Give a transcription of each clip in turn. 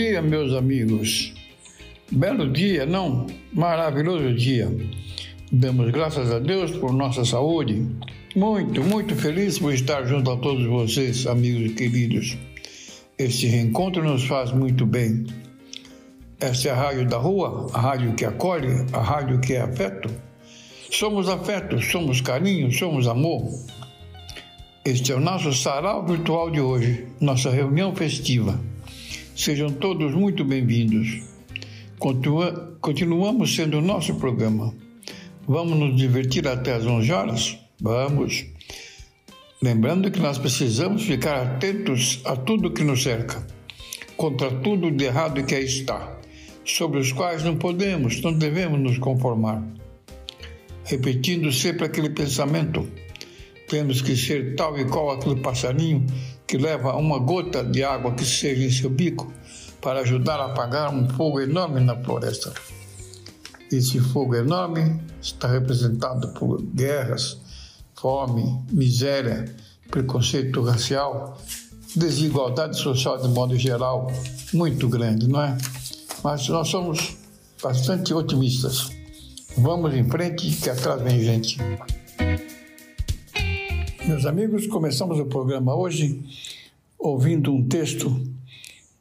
Dia, meus amigos. Belo dia, não? Maravilhoso dia. Damos graças a Deus por nossa saúde. Muito, muito feliz por estar junto a todos vocês, amigos queridos. Este reencontro nos faz muito bem. Esta é a Rádio da Rua, a rádio que acolhe, a rádio que é afeto. Somos afeto, somos carinho, somos amor. Este é o nosso sarau virtual de hoje, nossa reunião festiva. Sejam todos muito bem-vindos. Continua, continuamos sendo o nosso programa. Vamos nos divertir até às 11 horas? Vamos. Lembrando que nós precisamos ficar atentos a tudo que nos cerca, contra tudo de errado que aí está, sobre os quais não podemos, não devemos nos conformar. Repetindo sempre aquele pensamento, temos que ser tal e qual aquele passarinho que leva uma gota de água que seja em seu bico para ajudar a apagar um fogo enorme na floresta. Esse fogo enorme está representado por guerras, fome, miséria, preconceito racial, desigualdade social de modo geral muito grande, não é? Mas nós somos bastante otimistas. Vamos em frente, que atrás vem gente. Meus amigos, começamos o programa hoje ouvindo um texto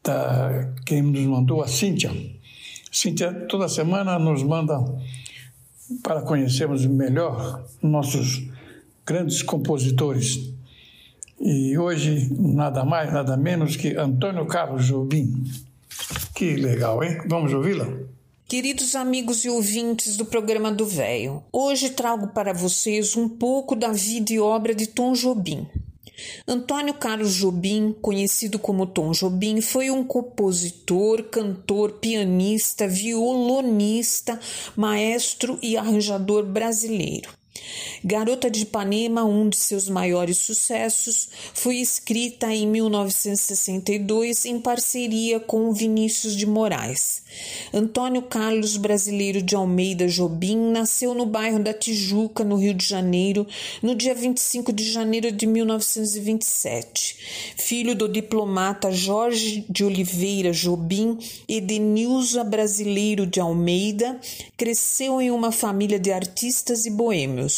da quem nos mandou a Cíntia. Cíntia toda semana nos manda para conhecermos melhor nossos grandes compositores. E hoje, nada mais, nada menos que Antônio Carlos Jobim. Que legal, hein? Vamos ouvi-la? Queridos amigos e ouvintes do programa do Véio, hoje trago para vocês um pouco da vida e obra de Tom Jobim. Antônio Carlos Jobim, conhecido como Tom Jobim, foi um compositor, cantor, pianista, violonista, maestro e arranjador brasileiro. Garota de Ipanema, um de seus maiores sucessos, foi escrita em 1962 em parceria com Vinícius de Moraes. Antônio Carlos Brasileiro de Almeida Jobim nasceu no bairro da Tijuca, no Rio de Janeiro, no dia 25 de janeiro de 1927. Filho do diplomata Jorge de Oliveira Jobim e de Nilza Brasileiro de Almeida, cresceu em uma família de artistas e boêmios.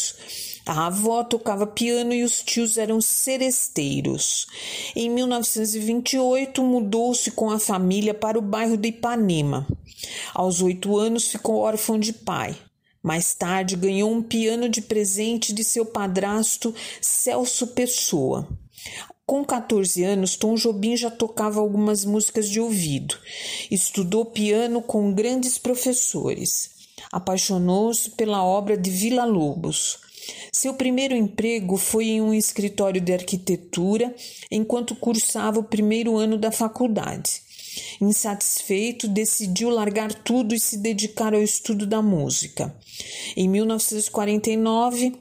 A avó tocava piano e os tios eram seresteiros. Em 1928, mudou-se com a família para o bairro de Ipanema. Aos oito anos, ficou órfão de pai. Mais tarde, ganhou um piano de presente de seu padrasto Celso Pessoa. Com 14 anos, Tom Jobim já tocava algumas músicas de ouvido. Estudou piano com grandes professores. Apaixonou-se pela obra de Vila Lobos. Seu primeiro emprego foi em um escritório de arquitetura enquanto cursava o primeiro ano da faculdade. Insatisfeito, decidiu largar tudo e se dedicar ao estudo da música. Em 1949,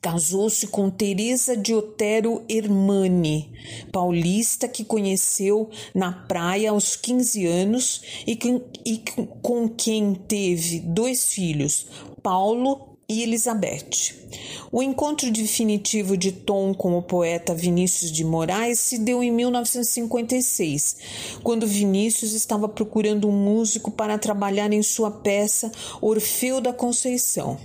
Casou-se com Teresa de Otero Hermani, paulista que conheceu na praia aos 15 anos e, que, e com quem teve dois filhos, Paulo e Elizabeth. O encontro definitivo de Tom com o poeta Vinícius de Moraes se deu em 1956, quando Vinícius estava procurando um músico para trabalhar em sua peça Orfeu da Conceição.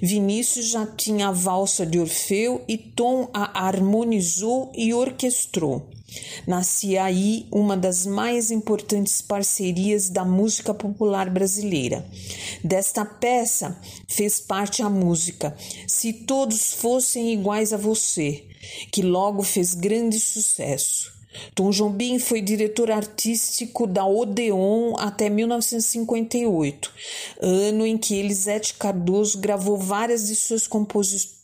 Vinícius já tinha a valsa de Orfeu e Tom a harmonizou e orquestrou. Nascia aí uma das mais importantes parcerias da música popular brasileira. Desta peça fez parte a música Se Todos Fossem Iguais a Você, que logo fez grande sucesso. Tom Jobim foi diretor artístico da Odeon até 1958, ano em que Elisete Cardoso gravou várias de suas composições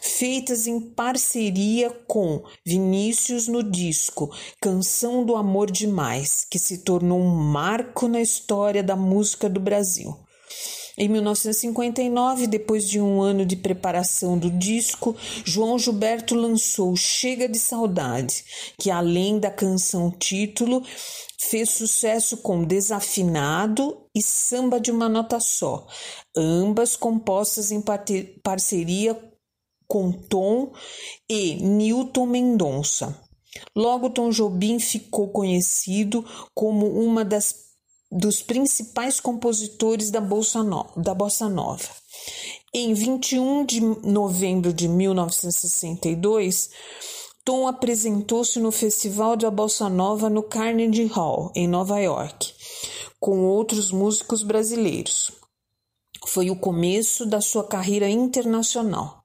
feitas em parceria com Vinícius no disco Canção do Amor Demais, que se tornou um marco na história da música do Brasil. Em 1959, depois de um ano de preparação do disco, João Gilberto lançou Chega de Saudade, que além da canção título, fez sucesso com Desafinado e Samba de uma Nota Só, ambas compostas em parceria com Tom e Newton Mendonça. Logo, Tom Jobim ficou conhecido como uma das dos principais compositores da Bossa, no, da Bossa Nova. Em 21 de novembro de 1962, Tom apresentou-se no Festival da Bossa Nova no Carnegie Hall, em Nova York, com outros músicos brasileiros. Foi o começo da sua carreira internacional.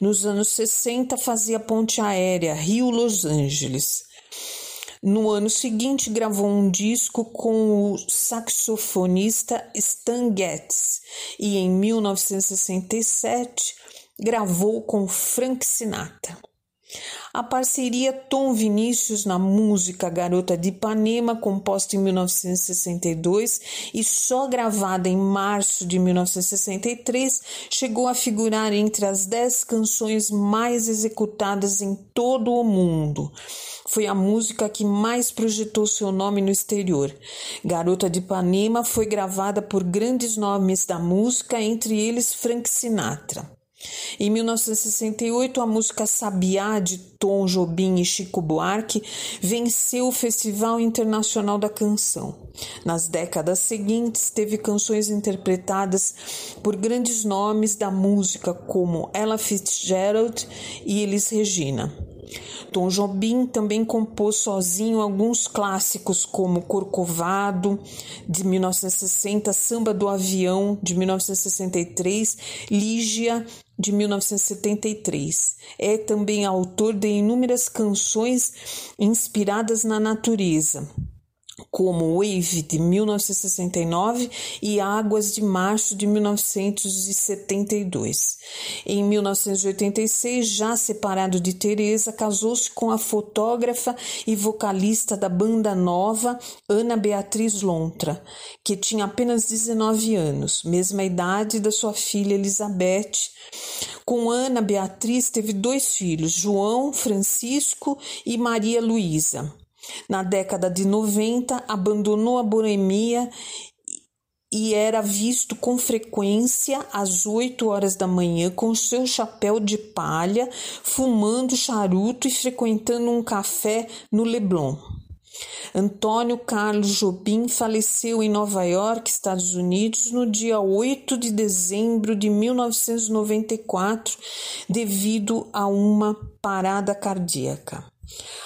Nos anos 60, fazia ponte aérea Rio-Los Angeles. No ano seguinte, gravou um disco com o saxofonista Stan Getz e em 1967 gravou com Frank Sinatra. A parceria Tom Vinícius na música Garota de Ipanema, composta em 1962 e só gravada em março de 1963, chegou a figurar entre as dez canções mais executadas em todo o mundo foi a música que mais projetou seu nome no exterior. Garota de Ipanema foi gravada por grandes nomes da música, entre eles Frank Sinatra. Em 1968, a música Sabiá de Tom Jobim e Chico Buarque venceu o Festival Internacional da Canção. Nas décadas seguintes, teve canções interpretadas por grandes nomes da música como Ella Fitzgerald e Elis Regina. Tom Jobim também compôs sozinho alguns clássicos como Corcovado, de 1960, Samba do Avião, de 1963, Lígia, de 1973. É também autor de inúmeras canções inspiradas na natureza como Wave de 1969 e Águas de Março de 1972. Em 1986, já separado de Teresa, casou-se com a fotógrafa e vocalista da banda nova Ana Beatriz Lontra, que tinha apenas 19 anos, mesma idade da sua filha Elizabeth. Com Ana Beatriz teve dois filhos, João Francisco e Maria Luísa. Na década de 90, abandonou a boemia e era visto com frequência às 8 horas da manhã com seu chapéu de palha, fumando charuto e frequentando um café no Leblon. Antônio Carlos Jobim faleceu em Nova York, Estados Unidos, no dia 8 de dezembro de 1994, devido a uma parada cardíaca.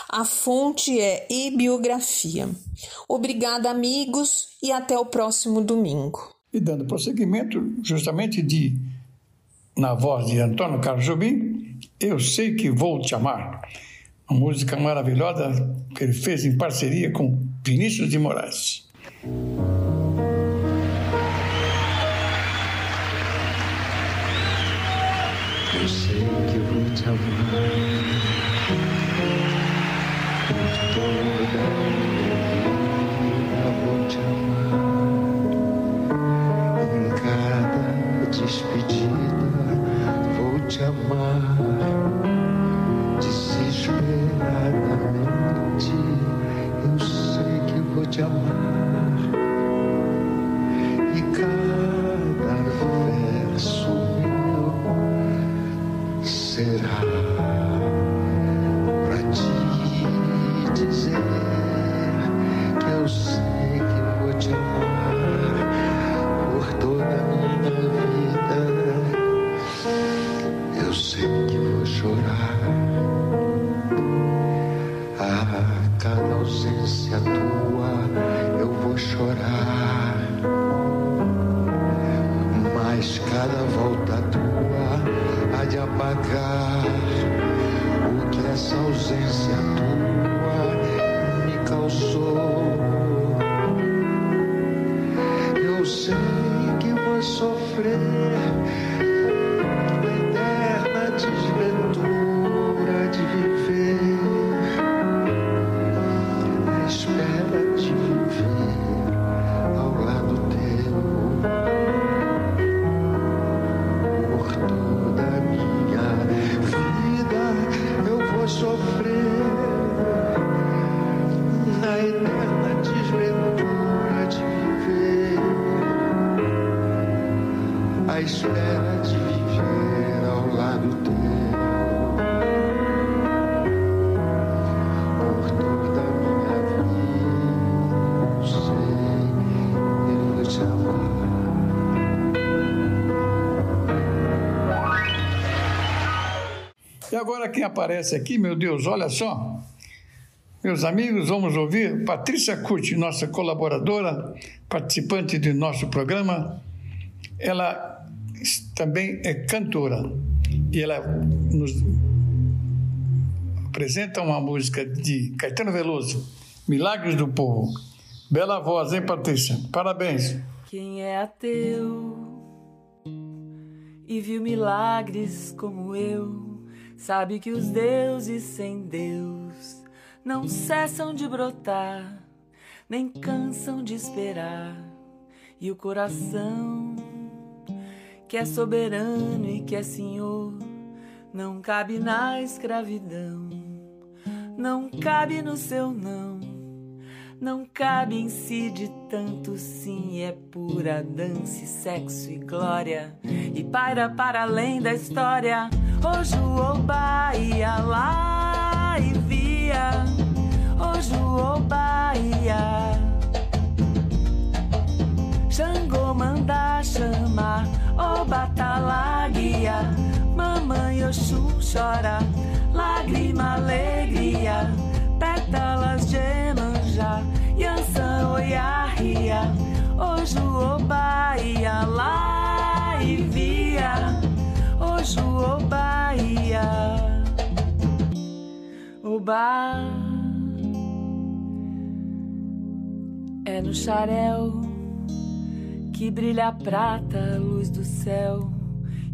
A fonte é e-biografia. Obrigada, amigos, e até o próximo domingo. E dando prosseguimento, justamente de na voz de Antônio Carlos Jobim, Eu Sei Que Vou Te Amar. Uma música maravilhosa que ele fez em parceria com Vinícius de Moraes. Agora quem aparece aqui, meu Deus, olha só. Meus amigos, vamos ouvir Patrícia Curti, nossa colaboradora, participante do nosso programa. Ela também é cantora e ela nos apresenta uma música de Caetano Veloso, Milagres do Povo. Bela voz, hein, Patrícia? Parabéns. Quem é ateu e viu milagres como eu, sabe que os deuses sem Deus não cessam de brotar, nem cansam de esperar. E o coração, que é soberano e que é senhor, não cabe na escravidão, não cabe no seu não não cabe em si de tanto sim, é pura dança, sexo e glória, e paira para além da história. Hoje o Oba ia lá e via, hoje o Oba ia. Xangô manda chamar, Oba tá guia, mamãe Oxum chora, lágrima, alegria, Oba. É no xarel que brilha a prata, a luz do céu,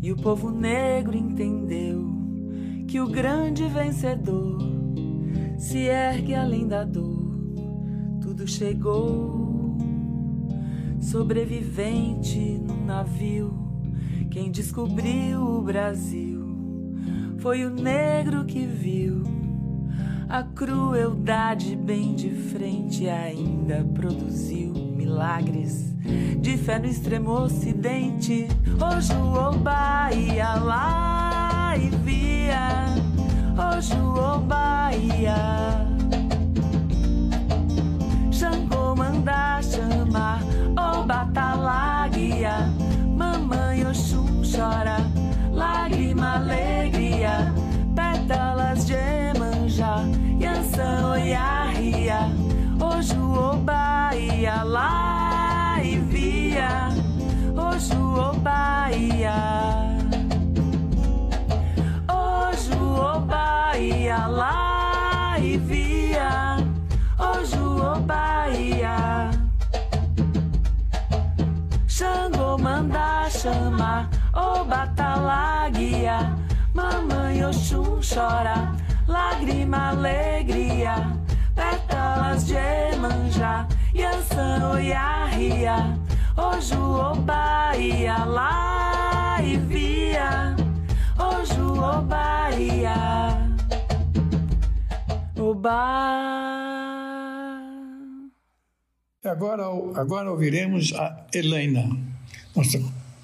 e o povo negro entendeu que o grande vencedor se ergue além da dor tudo chegou. Sobrevivente num navio, quem descobriu o Brasil foi o negro que viu a crueldade bem de frente ainda produziu milagres de fé no extremo ocidente. Hoje o Oba ia lá e via, hoje o Oba ia Xangô manda chamar, Oju, Obaia, lá e via. Oju, Obaia. Oju, Obaia, lá e via. Oju, Bahia. Xangô manda chamar, ô Batalaguia. Mamãe Oxum chora, lágrima, alegria. Pétalas de Emanjá, Yansan, Oiarria. Oju, Bahia, lá e via. Oju, Bahia. Oba. Agora, agora ouviremos a Helena, nossa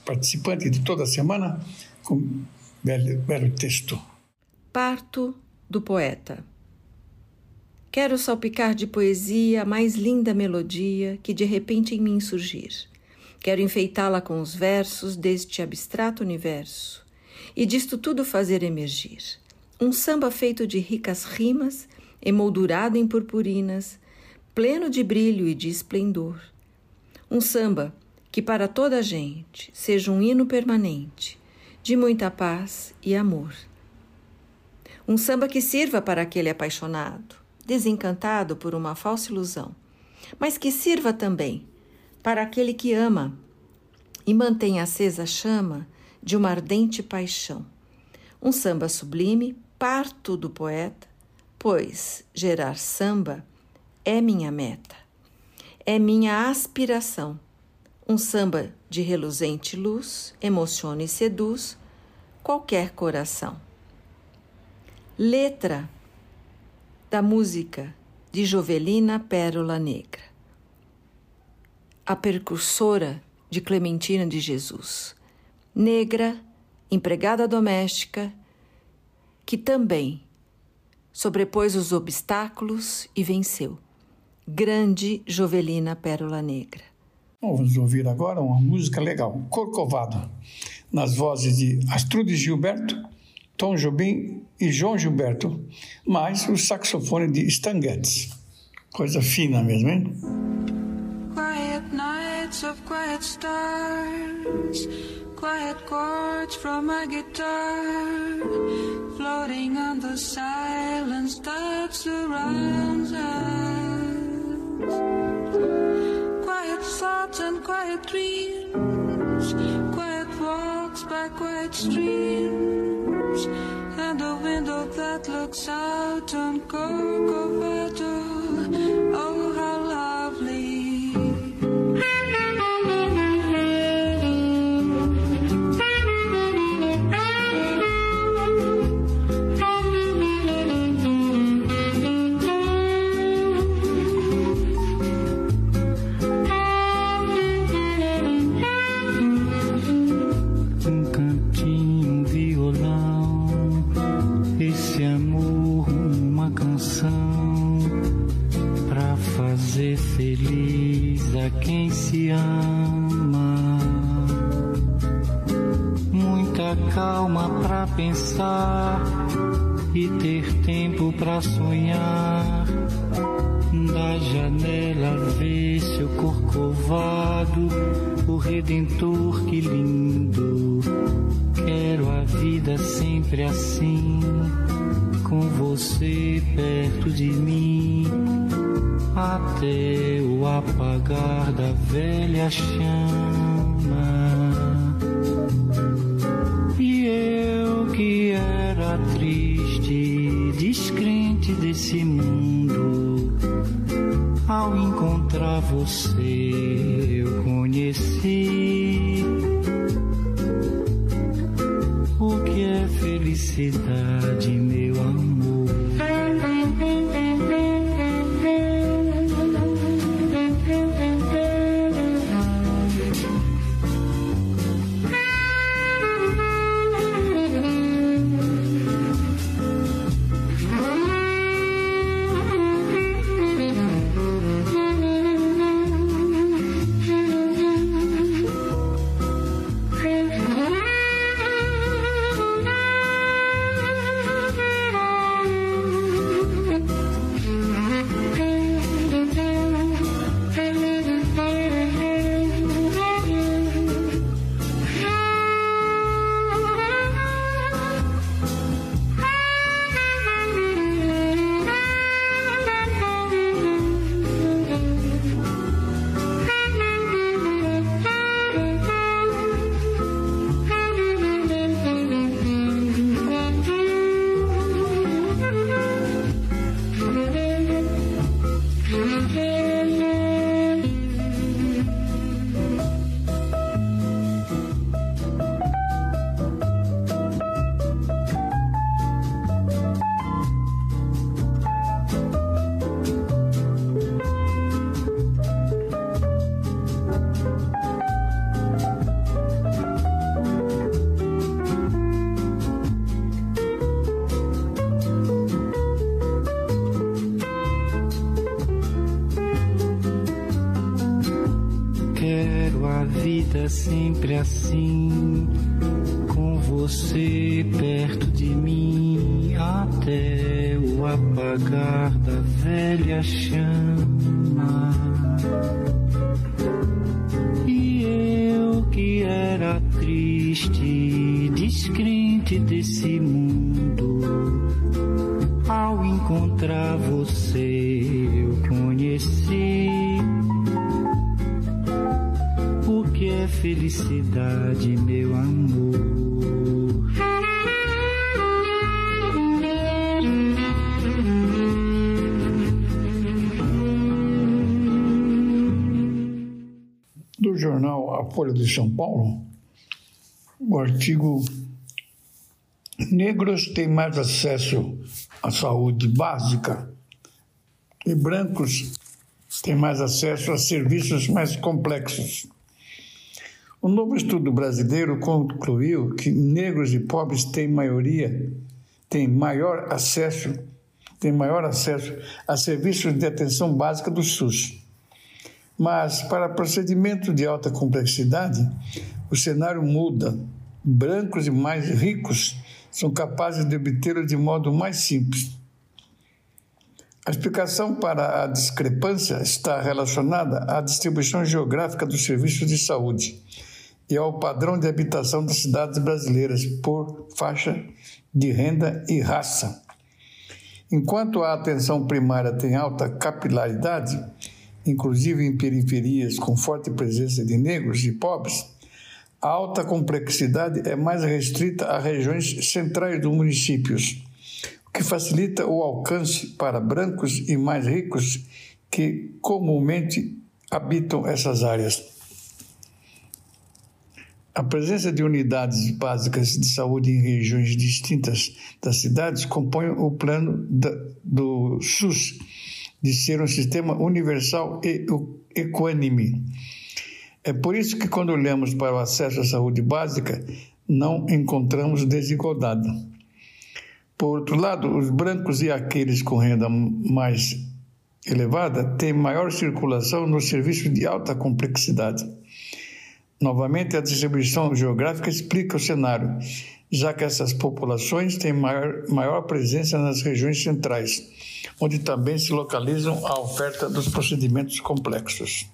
participante de toda semana, com belo, belo texto. Parto do poeta. Quero salpicar de poesia a mais linda melodia que de repente em mim surgir. Quero enfeitá-la com os versos deste abstrato universo e disto tudo fazer emergir. Um samba feito de ricas rimas, emoldurado em purpurinas, pleno de brilho e de esplendor. Um samba que para toda a gente seja um hino permanente, de muita paz e amor. Um samba que sirva para aquele apaixonado, desencantado por uma falsa ilusão, mas que sirva também para aquele que ama e mantém acesa a chama de uma ardente paixão. Um samba sublime, parto do poeta, pois gerar samba é minha meta, é minha aspiração. Um samba de reluzente luz emociona e seduz qualquer coração. Letra da música de Jovelina Pérola Negra, a precursora de Clementina de Jesus, negra, empregada doméstica, que também sobrepôs os obstáculos e venceu. Grande Jovelina Pérola Negra. Vamos ouvir agora uma música legal, Corcovado, nas vozes de Astrude Gilberto, Tom Jobim e João Gilberto, mais o saxofone de Stan Getz. Coisa fina mesmo, hein? Quiet nights of quiet stars, quiet chords from my guitar, floating on the silence that surrounds us. Quiet thoughts and quiet dreams, quiet walks by quiet streams, Saturn, Kirk of sonhar. Da janela vê seu corcovado, o redentor que lindo. Quero a vida sempre assim, com você perto de mim, até o apagar da velha chama. Você jornal A Folha de São Paulo, o artigo Negros têm mais acesso à saúde básica e brancos têm mais acesso a serviços mais complexos. O novo estudo brasileiro concluiu que negros e pobres têm maioria, têm maior acesso, têm maior acesso a serviços de atenção básica do SUS. Mas para procedimentos de alta complexidade, o cenário muda. Brancos e mais ricos são capazes de obtê-lo de modo mais simples. A explicação para a discrepância está relacionada à distribuição geográfica dos serviços de saúde e ao padrão de habitação das cidades brasileiras por faixa de renda e raça. Enquanto a atenção primária tem alta capilaridade, inclusive em periferias com forte presença de negros e pobres, a alta complexidade é mais restrita a regiões centrais dos municípios, o que facilita o alcance para brancos e mais ricos que comumente habitam essas áreas. A presença de unidades básicas de saúde em regiões distintas das cidades compõe o plano do SUS de ser um sistema universal e equânime. É por isso que, quando olhamos para o acesso à saúde básica, não encontramos desigualdade. Por outro lado, os brancos e aqueles com renda mais elevada têm maior circulação nos serviços de alta complexidade. Novamente, a distribuição geográfica explica o cenário, já que essas populações têm maior, maior presença nas regiões centrais, onde também se localizam a oferta dos procedimentos complexos.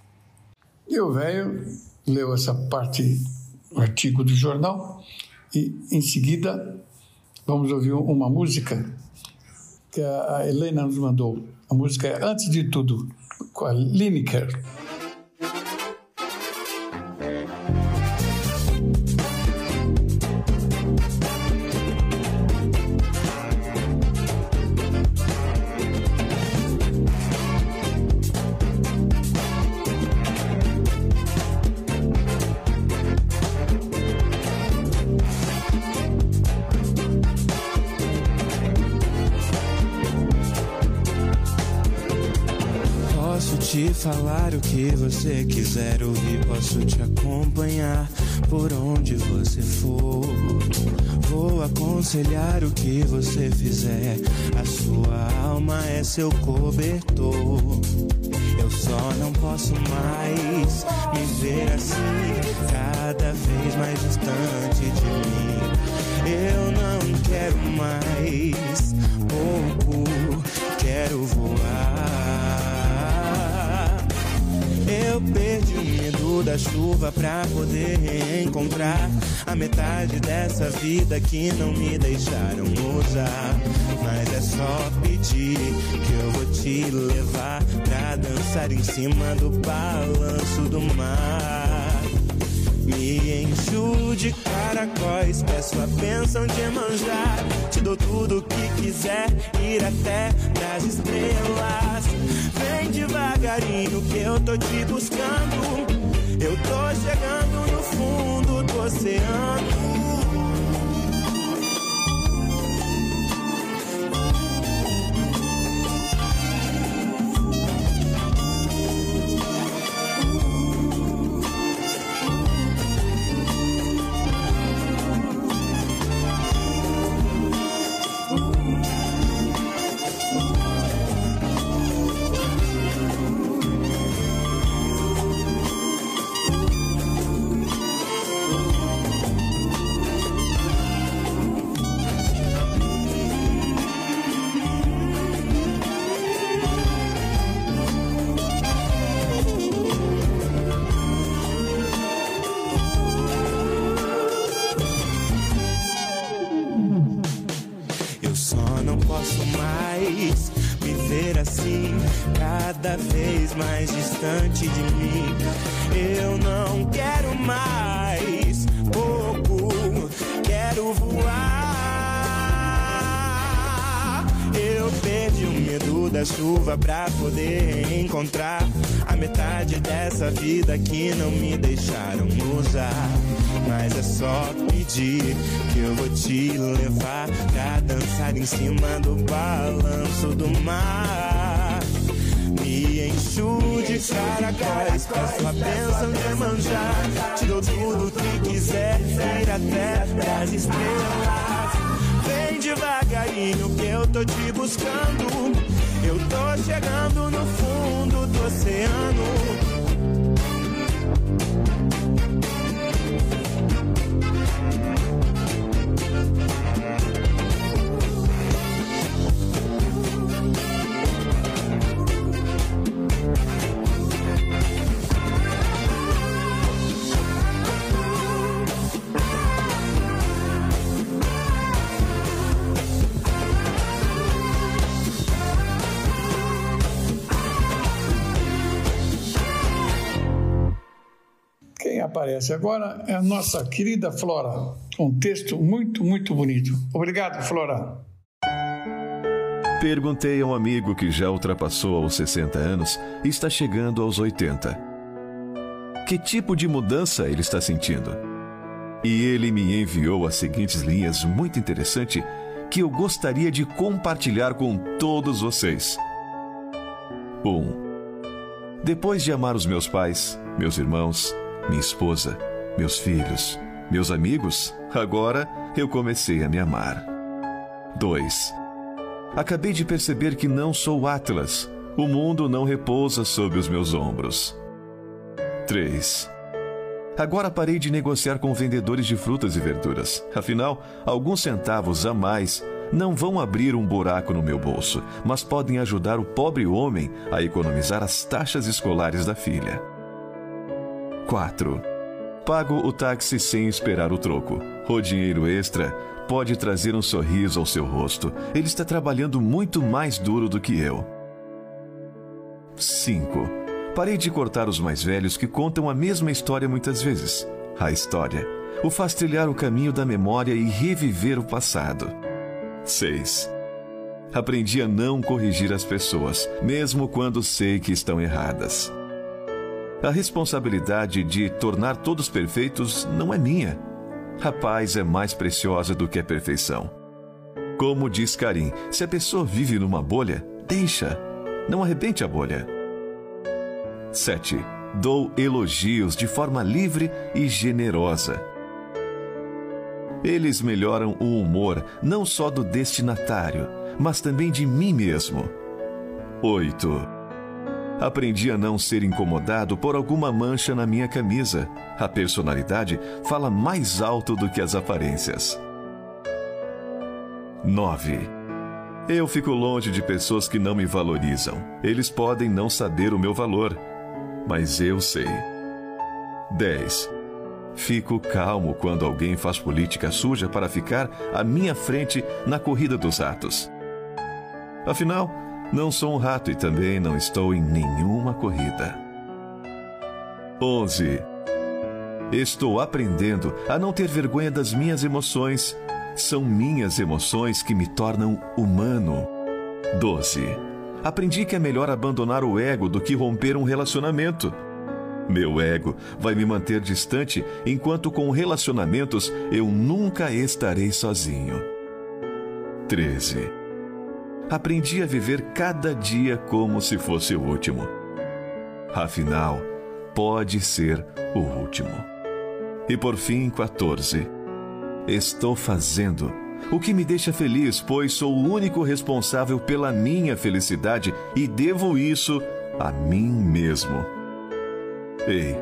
E o velho leu essa parte do artigo do jornal e, em seguida, vamos ouvir uma música que a Helena nos mandou. A música é Antes de Tudo, com a Lineker. Que você quiser ouvir, posso te acompanhar por onde você for. Vou aconselhar o que você fizer, a sua alma é seu cobertor. Eu só não posso mais me ver assim, cada vez mais distante de mim. Eu não quero mais da chuva pra poder reencontrar a metade dessa vida que não me deixaram usar. Mas é só pedir que eu vou te levar pra dançar em cima do balanço do mar. Me encho de caracóis, peço a bênção de manjar. Te dou tudo o que quiser, ir até das estrelas. Vem devagarinho que eu tô te buscando. Eu tô chegando no fundo do oceano. Aparece. Agora é a nossa querida Flora, um texto muito, muito bonito. Obrigado, Flora. Perguntei a um amigo que já ultrapassou aos 60 anos e está chegando aos 80. Que tipo de mudança ele está sentindo? E ele me enviou as seguintes linhas muito interessantes que eu gostaria de compartilhar com todos vocês. 1. Um, depois de amar os meus pais, meus irmãos, minha esposa, meus filhos, meus amigos, agora eu comecei a me amar. 2 acabei de perceber que não sou Atlas. O mundo não repousa sobre os meus ombros. 3. Agora parei de negociar com vendedores de frutas e verduras. Afinal, alguns centavos a mais não vão abrir um buraco no meu bolso, mas podem ajudar o pobre homem a economizar as taxas escolares da filha. 4. Pago o táxi sem esperar o troco. O dinheiro extra pode trazer um sorriso ao seu rosto. Ele está trabalhando muito mais duro do que eu. 5. Parei de cortar os mais velhos que contam a mesma história muitas vezes. A história o faz trilhar o caminho da memória e reviver o passado. 6. Aprendi a não corrigir as pessoas, mesmo quando sei que estão erradas. A responsabilidade de tornar todos perfeitos não é minha a paz é mais preciosa do que a perfeição. Como diz Karim, se a pessoa vive numa bolha, deixa, não arrebente a bolha. 7. Dou elogios de forma livre e generosa. Eles melhoram o humor não só do destinatário, mas também de mim mesmo. 8. Aprendi a não ser incomodado por alguma mancha na minha camisa. A personalidade fala mais alto do que as aparências. 9. Eu fico longe de pessoas que não me valorizam. Eles podem não saber o meu valor, mas eu sei. 10. Fico calmo quando alguém faz política suja para ficar à minha frente na corrida dos atos. Afinal, não sou um rato e também não estou em nenhuma corrida. 11. Estou aprendendo a não ter vergonha das minhas emoções. São minhas emoções que me tornam humano. 12. Aprendi que é melhor abandonar o ego do que romper um relacionamento. Meu ego vai me manter distante enquanto com relacionamentos eu nunca estarei sozinho. 13 aprendi a viver cada dia como se fosse o último. Afinal, pode ser o último. E por fim, 14. Estou fazendo o que me deixa feliz, pois sou o único responsável pela minha felicidade e devo isso a mim mesmo. Ei,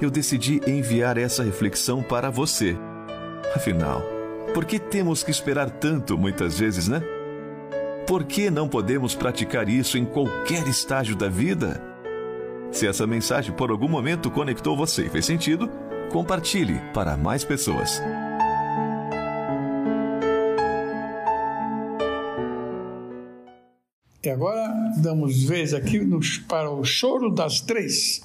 eu decidi enviar essa reflexão para você. Afinal, por que temos que esperar tanto muitas vezes, né? Por que não podemos praticar isso em qualquer estágio da vida? Se essa mensagem por algum momento conectou você e fez sentido, compartilhe para mais pessoas. E agora damos vez aqui para o Choro das Três,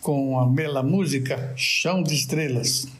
com a bela música Chão de Estrelas.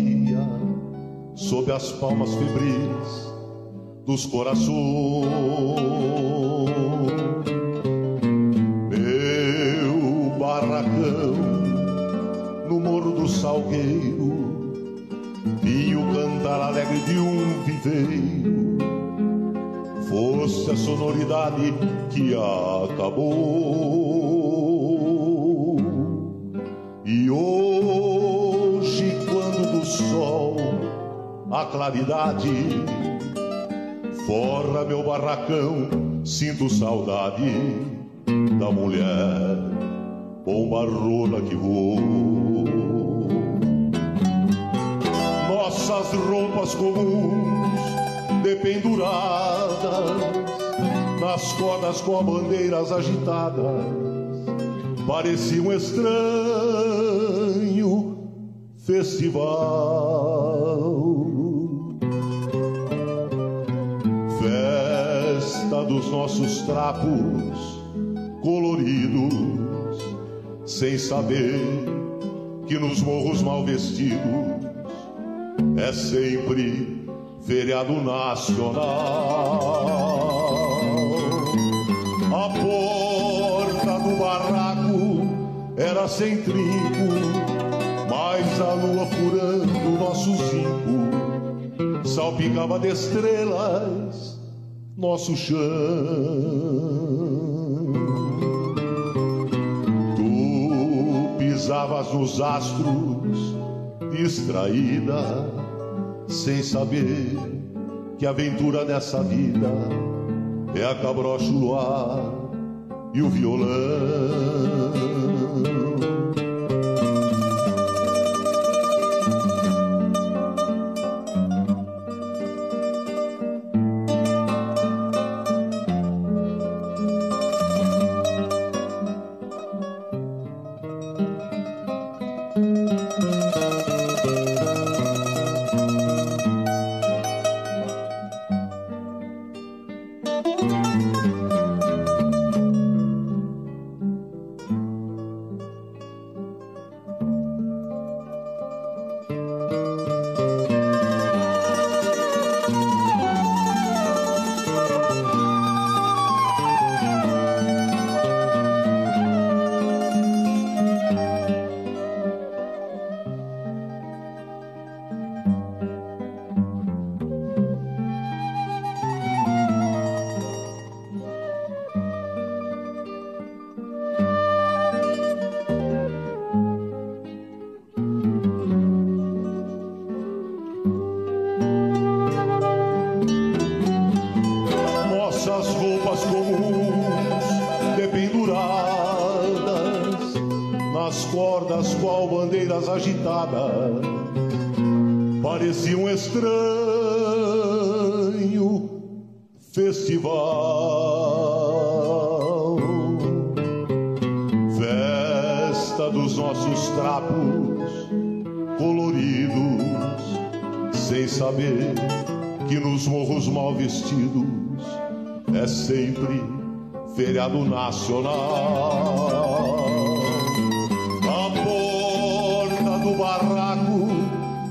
sob as palmas febris dos corações. Meu barracão no morro do Salgueiro e o cantar alegre de um viveiro fosse a sonoridade que acabou. E hoje, a claridade forra meu barracão, sinto saudade da mulher bombarrona que voou. Nossas roupas comuns dependuradas nas cordas com bandeiras agitadas parecia um estranho festival. Dos nossos trapos coloridos, sem saber que nos morros mal vestidos é sempre feriado nacional. A porta do barraco era sem trinco, mas a lua furando nosso zinco salpicava de estrelas nosso chão. Tu pisavas nos astros, distraída, sem saber que a aventura dessa vida é a cabrocha, o luar e o violão. Dos nossos trapos coloridos, sem saber que nos morros mal vestidos é sempre feriado nacional. A porta do barraco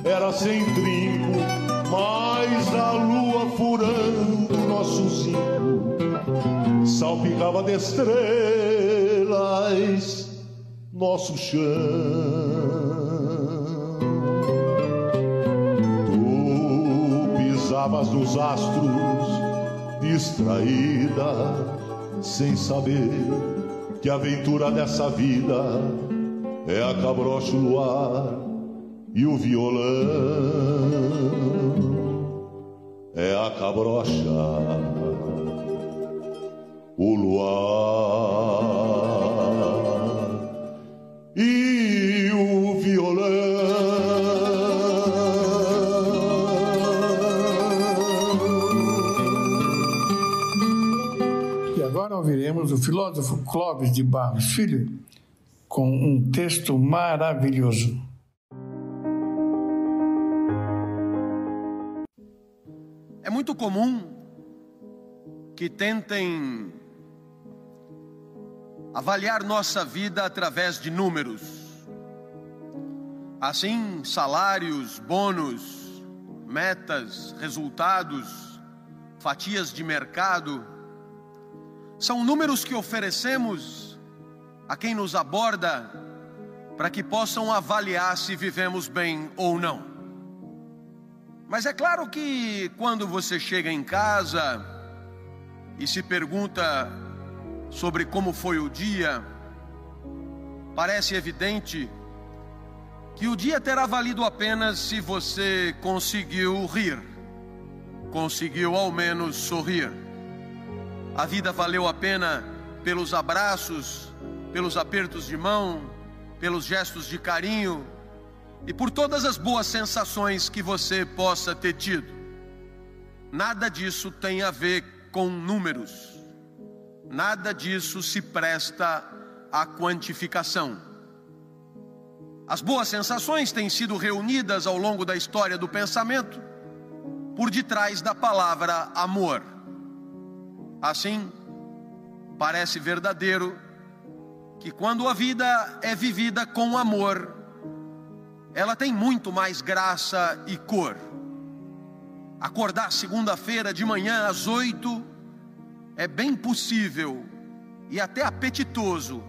era sem trinco, mas a lua furando nosso zinco salpicava de estrelas nosso chão. Tu pisavas nos astros distraída, sem saber que a aventura dessa vida é a cabrocha, o luar e o violão. É a cabrocha, o luar e o violão. E agora ouviremos o filósofo Clóvis de Barros Filho com um texto maravilhoso. É muito comum que tentem avaliar nossa vida através de números. Assim, salários, bônus, metas, resultados, fatias de mercado, são números que oferecemos a quem nos aborda para que possam avaliar se vivemos bem ou não. Mas é claro que quando você chega em casa e se pergunta sobre como foi o dia, parece evidente que o dia terá valido apenas se você conseguiu rir, conseguiu ao menos sorrir. A vida valeu a pena pelos abraços, pelos apertos de mão, pelos gestos de carinho e por todas as boas sensações que você possa ter tido. Nada disso tem a ver com números, nada disso se presta à quantificação. As boas sensações têm sido reunidas ao longo da história do pensamento por detrás da palavra amor. Assim, parece verdadeiro que quando a vida é vivida com amor, ela tem muito mais graça e cor. Acordar segunda-feira de manhã às oito é bem possível e até apetitoso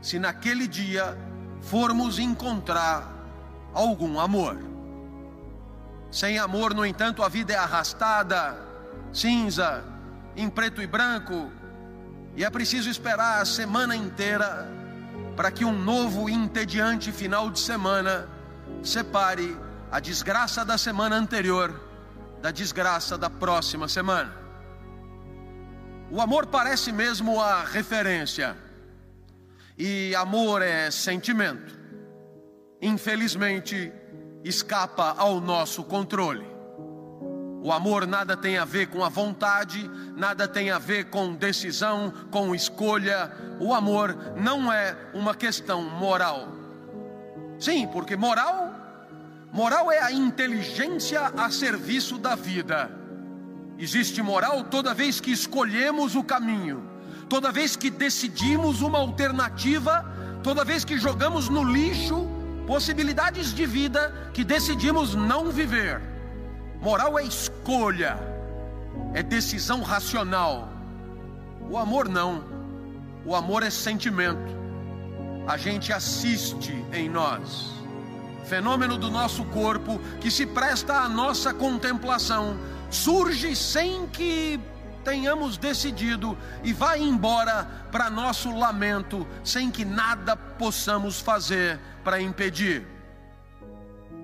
se naquele dia formos encontrar algum amor. Sem amor, no entanto, a vida é arrastada, cinza, em preto e branco, e é preciso esperar a semana inteira para que um novo e entediante final de semana separe a desgraça da semana anterior da desgraça da próxima semana. O amor parece mesmo a referência e amor é sentimento. Infelizmente, escapa ao nosso controle. O amor nada tem a ver com a vontade, nada tem a ver com decisão, com escolha. O amor não é uma questão moral. Sim, porque moral, moral é a inteligência a serviço da vida. Existe moral toda vez que escolhemos o caminho toda vez que decidimos uma alternativa, toda vez que jogamos no lixo possibilidades de vida que decidimos não viver. Moral é escolha, é decisão racional. O amor não. O amor é sentimento. A gente assiste em nós. Fenômeno do nosso corpo que se presta à nossa contemplação surge sem que tenhamos decidido e vai embora para nosso lamento, sem que nada possamos fazer para impedir.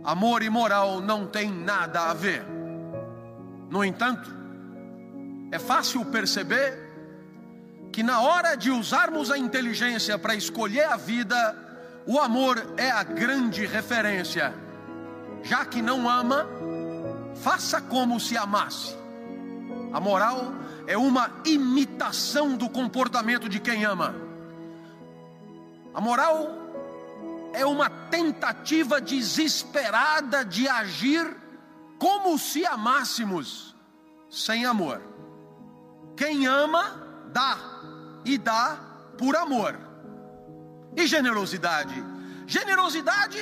Amor e moral não tem nada a ver. No entanto, é fácil perceber que na hora de usarmos a inteligência para escolher a vida, o amor é a grande referência. Já que não ama, faça como se amasse. A moral é uma imitação do comportamento de quem ama. A moral é uma tentativa desesperada de agir como se amássemos sem amor. Quem ama, dá, e dá por amor. E generosidade? Generosidade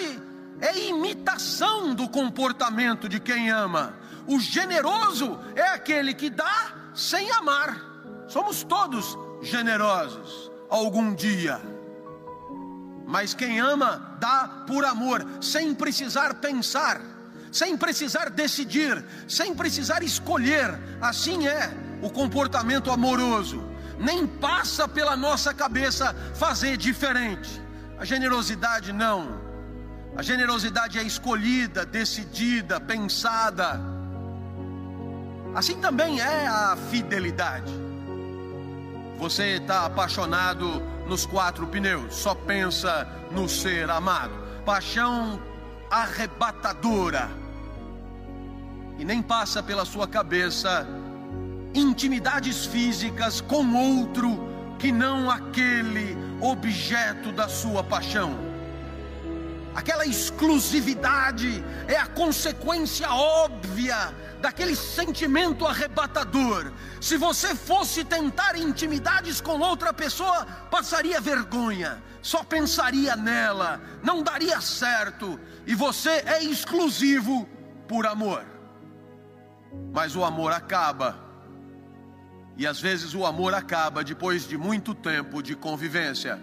é imitação do comportamento de quem ama. O generoso é aquele que dá sem amar. Somos todos generosos algum dia. Mas quem ama, dá por amor, sem precisar pensar, sem precisar decidir, sem precisar escolher. Assim é o comportamento amoroso. Nem passa pela nossa cabeça fazer diferente. A generosidade não. A generosidade é escolhida, decidida, pensada Assim também é a fidelidade. Você está apaixonado nos quatro pneus, só pensa no ser amado. Paixão arrebatadora. E nem passa pela sua cabeça intimidades físicas com outro que não aquele objeto da sua paixão. Aquela exclusividade é a consequência óbvia daquele sentimento arrebatador. Se você fosse tentar intimidades com outra pessoa, passaria vergonha, só pensaria nela, não daria certo, e você é exclusivo por amor. Mas o amor acaba, e às vezes o amor acaba depois de muito tempo de convivência,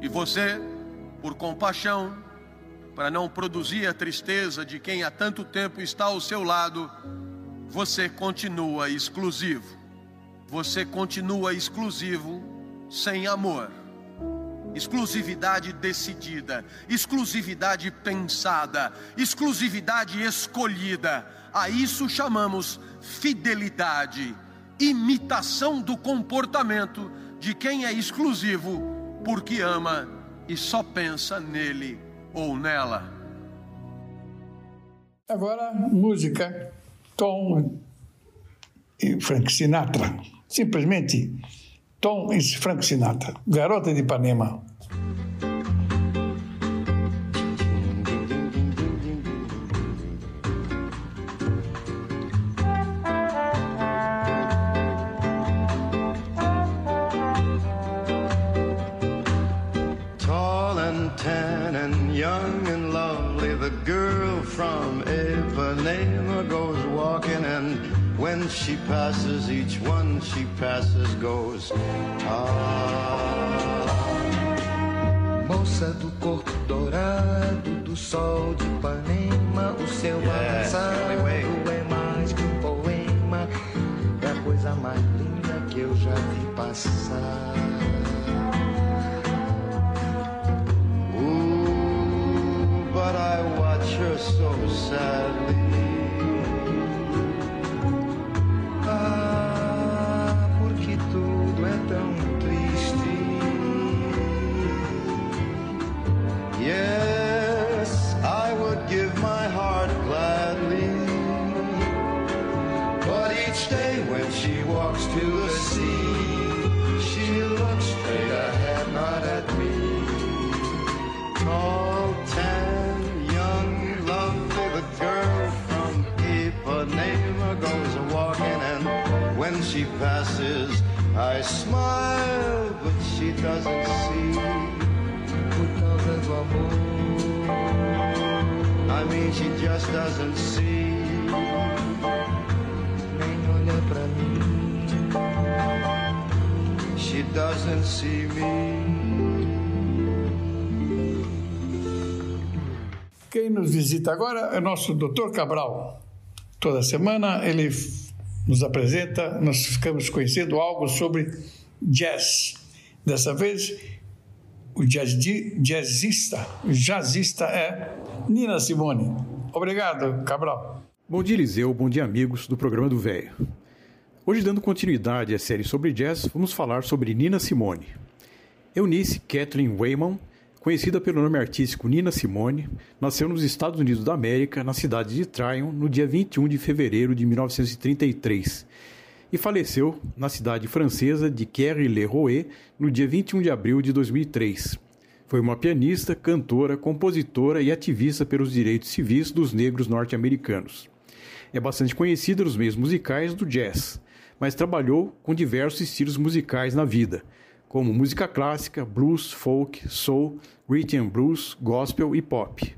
e você, por compaixão, para não produzir a tristeza de quem há tanto tempo está ao seu lado, você continua exclusivo. você continua exclusivo, sem amor. Exclusividade decidida, exclusividade pensada, exclusividade escolhida. A isso chamamos fidelidade, imitação do comportamento de quem é exclusivo porque ama e só pensa nele ou nela. Agora, música, Tom e Frank Sinatra. Simplesmente Tom e Frank Sinatra. Garota de Ipanema. She passes, each one she passes goes. Ah. Moça do corpo dourado, do sol de Ipanema, o seu Yes, avançado Shirley é mais que um poema, é a coisa mais linda que eu já vi passar. Ooh, but I watch her so sadly. I smile, but she doesn't see. Por causa do amor, I mean, she just doesn't see. nem olha pra mim. She doesn't see me. Quem nos visita agora é o nosso Dr. Cabral. Toda semana ele nos apresenta, nós ficamos conhecendo algo sobre jazz. Dessa vez, o jazzi- jazzista, o jazzista é Nina Simone. Obrigado, Cabral. Bom dia, Eliseu. Bom dia, amigos do programa do Velho. Hoje, dando continuidade à série sobre jazz, vamos falar sobre Nina Simone. Eunice Kathleen Wayman, conhecida pelo nome artístico Nina Simone, nasceu nos Estados Unidos da América, na cidade de Tryon, no dia 21 de fevereiro de 1933, e faleceu na cidade francesa de Querry-le-Rouet no dia 21 de abril de 2003. Foi uma pianista, cantora, compositora e ativista pelos direitos civis dos negros norte-americanos. É bastante conhecida nos meios musicais do jazz, mas trabalhou com diversos estilos musicais na vida, como música clássica, blues, folk, soul, rhythm blues, gospel e pop.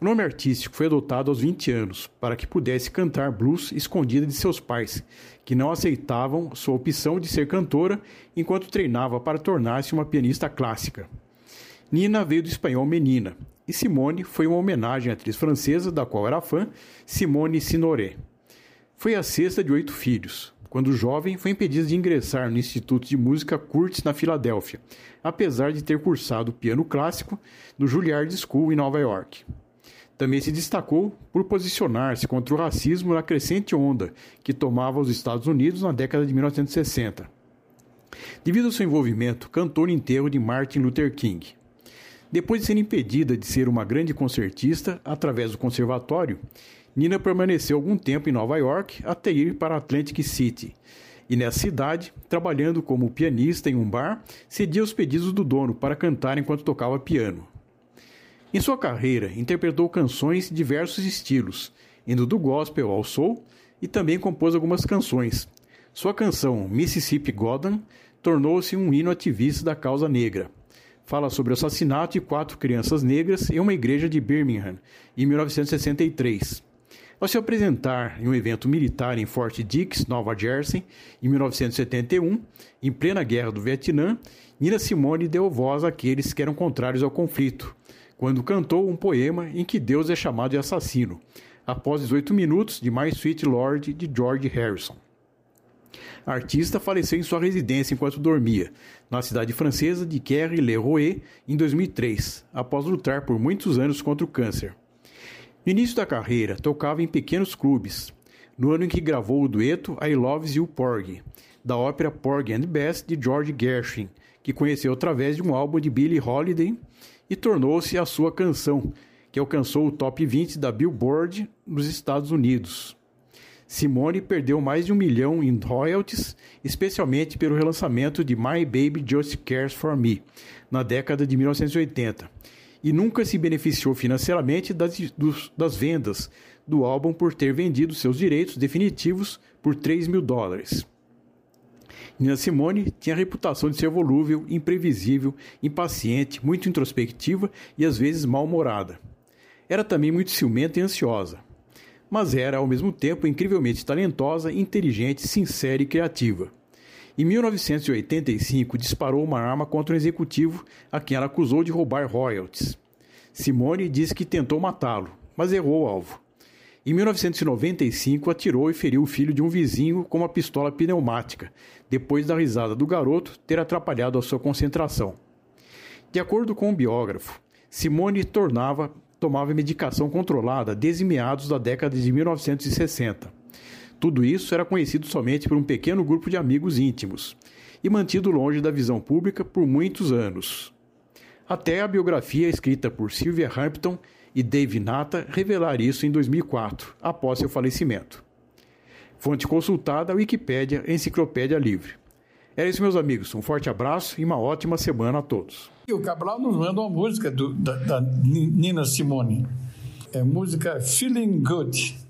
O nome artístico foi adotado aos 20 anos para que pudesse cantar blues escondida de seus pais, que não aceitavam sua opção de ser cantora enquanto treinava para tornar-se uma pianista clássica. Nina veio do espanhol menina, e Simone foi uma homenagem à atriz francesa da qual era fã, Simone Signoret. Foi a sexta de oito filhos. Quando jovem, foi impedida de ingressar no Instituto de Música Curtis na Filadélfia, apesar de ter cursado piano clássico no Juilliard School em Nova York. Também se destacou por posicionar-se contra o racismo na crescente onda que tomava os Estados Unidos na década de 1960. Devido ao seu envolvimento, cantou no enterro de Martin Luther King. Depois de ser impedida de ser uma grande concertista através do conservatório, Nina permaneceu algum tempo em Nova York até ir para Atlantic City. E nessa cidade, trabalhando como pianista em um bar, cedia os pedidos do dono para cantar enquanto tocava piano. Em sua carreira, interpretou canções de diversos estilos, indo do gospel ao soul, e também compôs algumas canções. Sua canção Mississippi Goddam tornou-se um hino ativista da causa negra. Fala sobre o assassinato de quatro crianças negras em uma igreja de Birmingham, em 1963. Ao se apresentar em um evento militar em Fort Dix, Nova Jersey, em 1971, em plena guerra do Vietnã, Nina Simone deu voz àqueles que eram contrários ao conflito, quando cantou um poema em que Deus é chamado de assassino, após 18 minutos de My Sweet Lord de George Harrison. A artista faleceu em sua residência enquanto dormia, na cidade francesa de Querry-le-Rouet, em 2003, após lutar por muitos anos contra o câncer. No início da carreira, tocava em pequenos clubes, no ano em que gravou o dueto I Loves You Porgy, da ópera Porgy and Bess de George Gershwin, que conheceu através de um álbum de Billie Holiday e tornou-se a sua canção, que alcançou o top 20 da Billboard nos Estados Unidos. Simone perdeu mais de um milhão em royalties, especialmente pelo relançamento de My Baby Just Cares for Me, na década de 1980, e nunca se beneficiou financeiramente das, dos, das vendas do álbum por ter vendido seus direitos definitivos por 3 mil dólares. Nina Simone tinha a reputação de ser volúvel, imprevisível, impaciente, muito introspectiva e às vezes mal-humorada. Era também muito ciumenta e ansiosa mas era ao mesmo tempo incrivelmente talentosa, inteligente, sincera e criativa. Em 1985, disparou uma arma contra um executivo a quem ela acusou de roubar royalties. Simone disse que tentou matá-lo, mas errou o alvo. Em 1995, atirou e feriu o filho de um vizinho com uma pistola pneumática, depois da risada do garoto ter atrapalhado a sua concentração. De acordo com um biógrafo, Simone tornava tomava medicação controlada desde meados da década de 1960. Tudo isso era conhecido somente por um pequeno grupo de amigos íntimos e mantido longe da visão pública por muitos anos. Até a biografia escrita por Sylvia Hampton e Dave Nata revelar isso em 2004, após seu falecimento. Fonte consultada: Wikipédia, Enciclopédia Livre. Era isso, meus amigos. Um forte abraço e uma ótima semana a todos. E o Cabral nos manda uma música do, da, da Nina Simone. É música Feeling Good.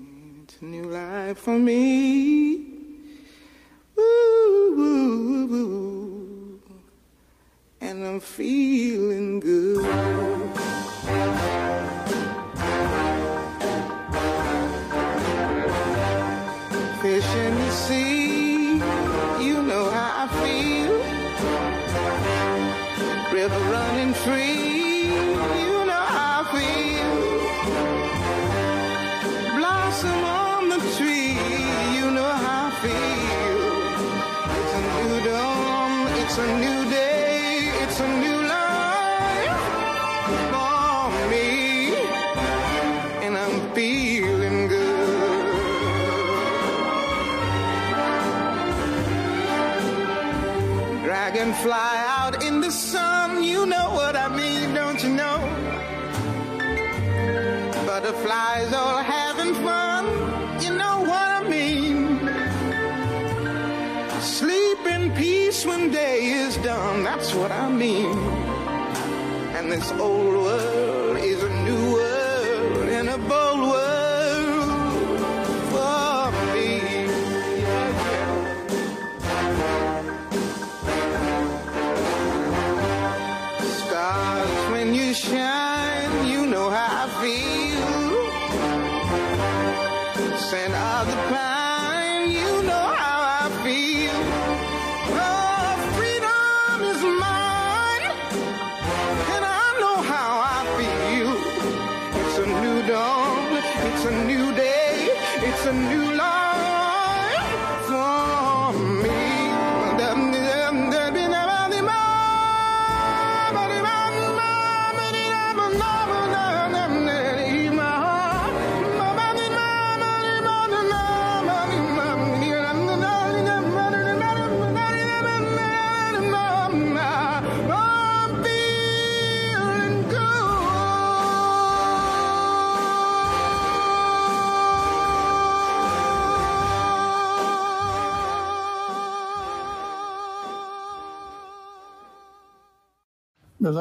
New life for me. Woo, woo, woo, And I'm feeling good. What I mean. And this old world Meus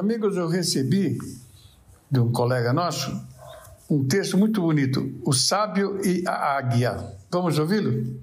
amigos, eu recebi de um colega nosso um texto muito bonito, O Sábio e a Águia. Vamos ouvi-lo?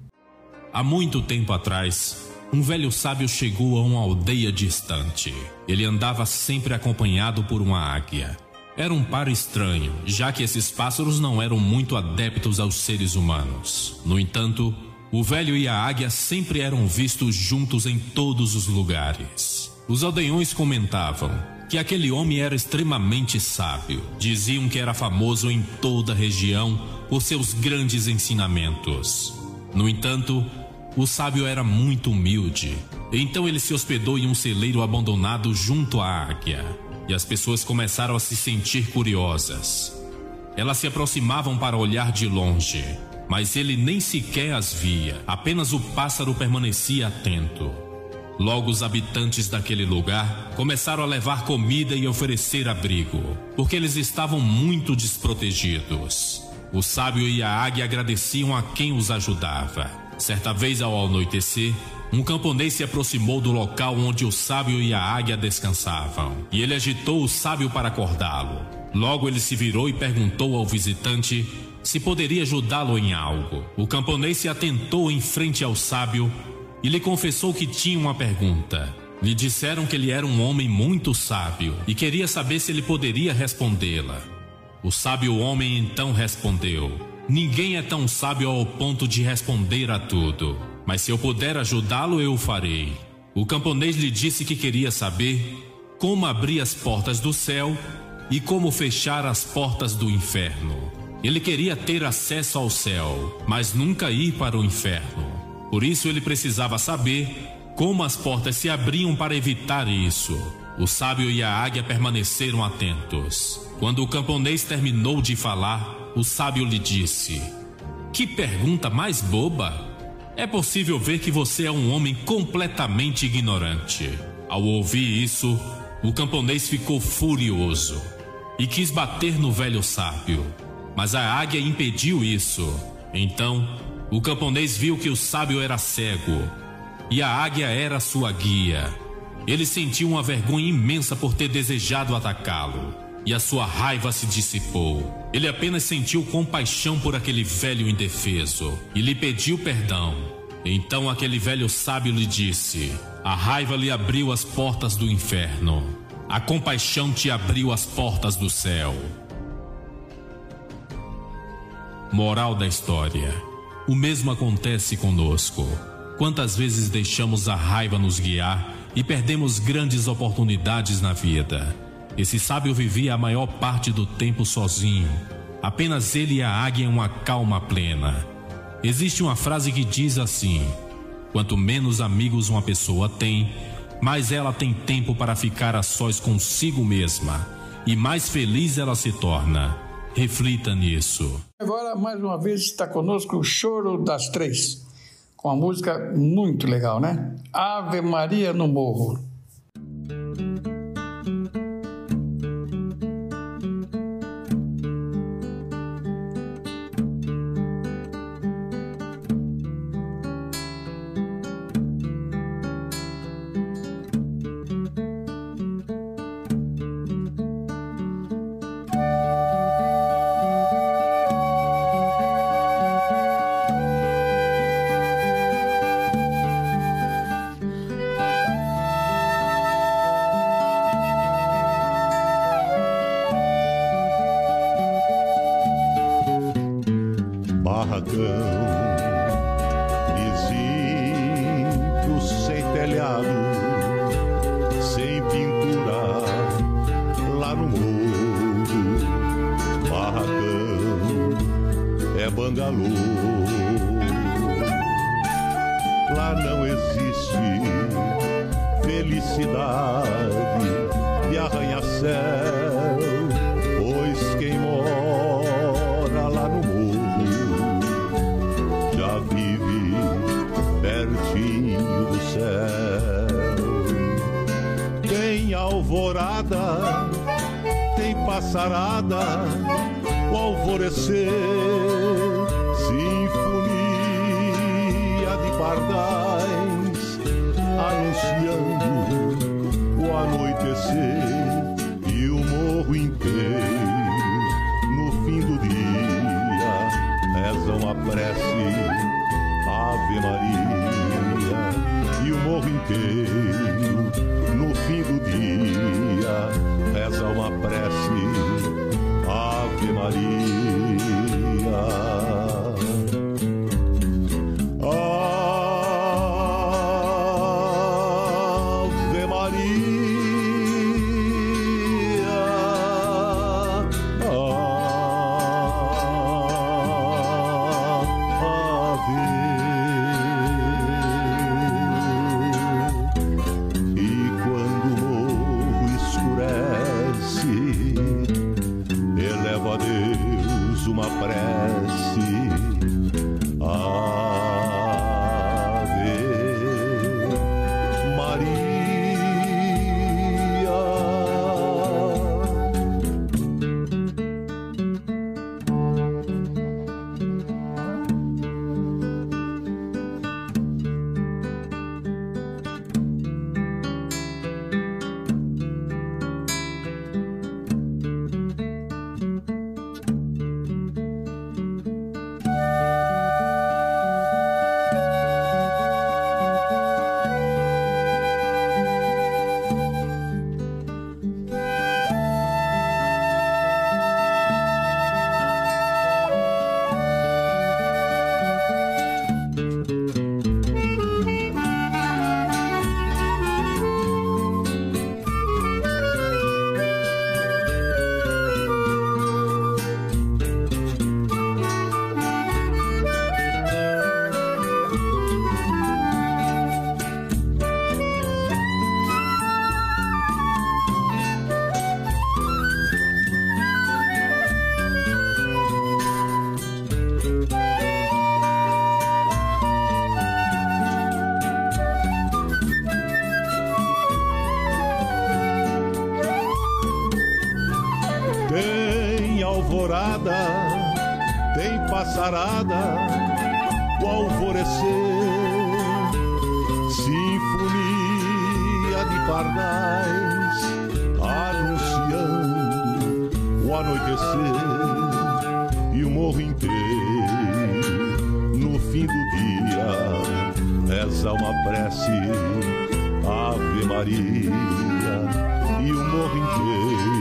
Há muito tempo atrás, um velho sábio chegou a uma aldeia distante. Ele andava sempre acompanhado por uma águia. Era um par estranho, já que esses pássaros não eram muito adeptos aos seres humanos. No entanto, o velho e a águia sempre eram vistos juntos em todos os lugares. Os aldeões comentavam que aquele homem era extremamente sábio. Diziam que era famoso em toda a região por seus grandes ensinamentos. No entanto, o sábio era muito humilde. Então ele se hospedou em um celeiro abandonado junto à águia. E as pessoas começaram a se sentir curiosas. Elas se aproximavam para olhar de longe, mas ele nem sequer as via, apenas o pássaro permanecia atento. Logo, os habitantes daquele lugar começaram a levar comida e oferecer abrigo, porque eles estavam muito desprotegidos. O sábio e a águia agradeciam a quem os ajudava. Certa vez, ao anoitecer, um camponês se aproximou do local onde o sábio e a águia descansavam, e ele agitou o sábio para acordá-lo. Logo ele se virou e perguntou ao visitante se poderia ajudá-lo em algo. O camponês se atentou em frente ao sábio e lhe confessou que tinha uma pergunta. Lhe disseram que ele era um homem muito sábio e queria saber se ele poderia respondê-la. O sábio homem então respondeu: Ninguém é tão sábio ao ponto de responder a tudo, mas se eu puder ajudá-lo, eu o farei. O camponês lhe disse que queria saber como abrir as portas do céu e como fechar as portas do inferno. Ele queria ter acesso ao céu, mas nunca ir para o inferno. Por isso ele precisava saber como as portas se abriam para evitar isso. O sábio e a águia permaneceram atentos. Quando o camponês terminou de falar, o sábio lhe disse: Que pergunta mais boba! É possível ver que você é um homem completamente ignorante. Ao ouvir isso, o camponês ficou furioso e quis bater no velho sábio, mas a águia impediu isso. Então, o camponês viu que o sábio era cego e a águia era sua guia. Ele sentiu uma vergonha imensa por ter desejado atacá-lo e a sua raiva se dissipou. Ele apenas sentiu compaixão por aquele velho indefeso e lhe pediu perdão. Então aquele velho sábio lhe disse: A raiva lhe abriu as portas do inferno, a compaixão te abriu as portas do céu. Moral da história: O mesmo acontece conosco. Quantas vezes deixamos a raiva nos guiar e perdemos grandes oportunidades na vida? Esse sábio vivia a maior parte do tempo sozinho. Apenas ele e a águia em uma calma plena. Existe uma frase que diz assim: Quanto menos amigos uma pessoa tem, mais ela tem tempo para ficar a sós consigo mesma e mais feliz ela se torna. Reflita nisso. Agora, mais uma vez, está conosco o Choro das Três, com uma música muito legal, né? Ave Maria no Morro. passarada, o alvorecer, sinfonia de pardais, anunciando o anoitecer e o morro inteiro no fim do dia reza uma prece, Ave Maria, e o morro inteiro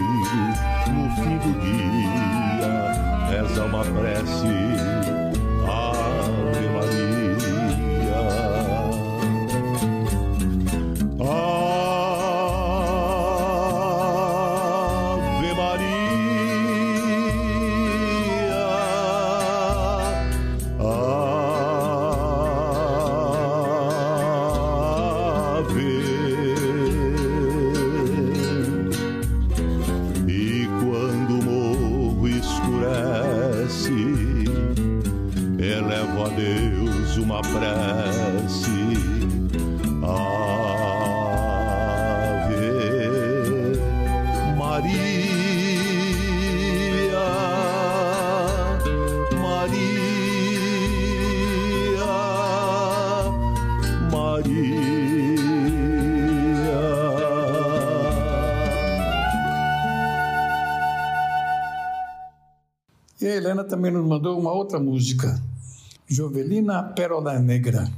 no fim do dia reza uma prece. Helena também nos mandou uma outra música, Jovelina Pérola Negra.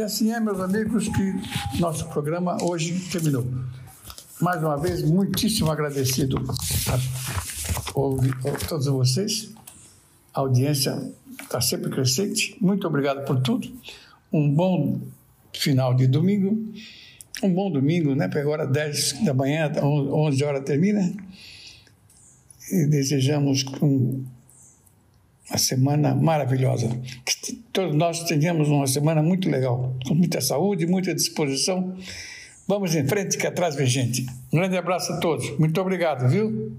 E assim é, meus amigos, que nosso programa hoje terminou. Mais uma vez, muitíssimo agradecido a, a todos vocês. A audiência está sempre crescente. Muito obrigado por tudo. Um bom final de domingo. Um bom domingo, né? Porque agora 10 da manhã, 11 horas termina. E desejamos um uma semana maravilhosa. Que todos nós tenhamos uma semana muito legal, com muita saúde, muita disposição. Vamos em frente, que atrás vem gente. Um grande abraço a todos. Muito obrigado, viu?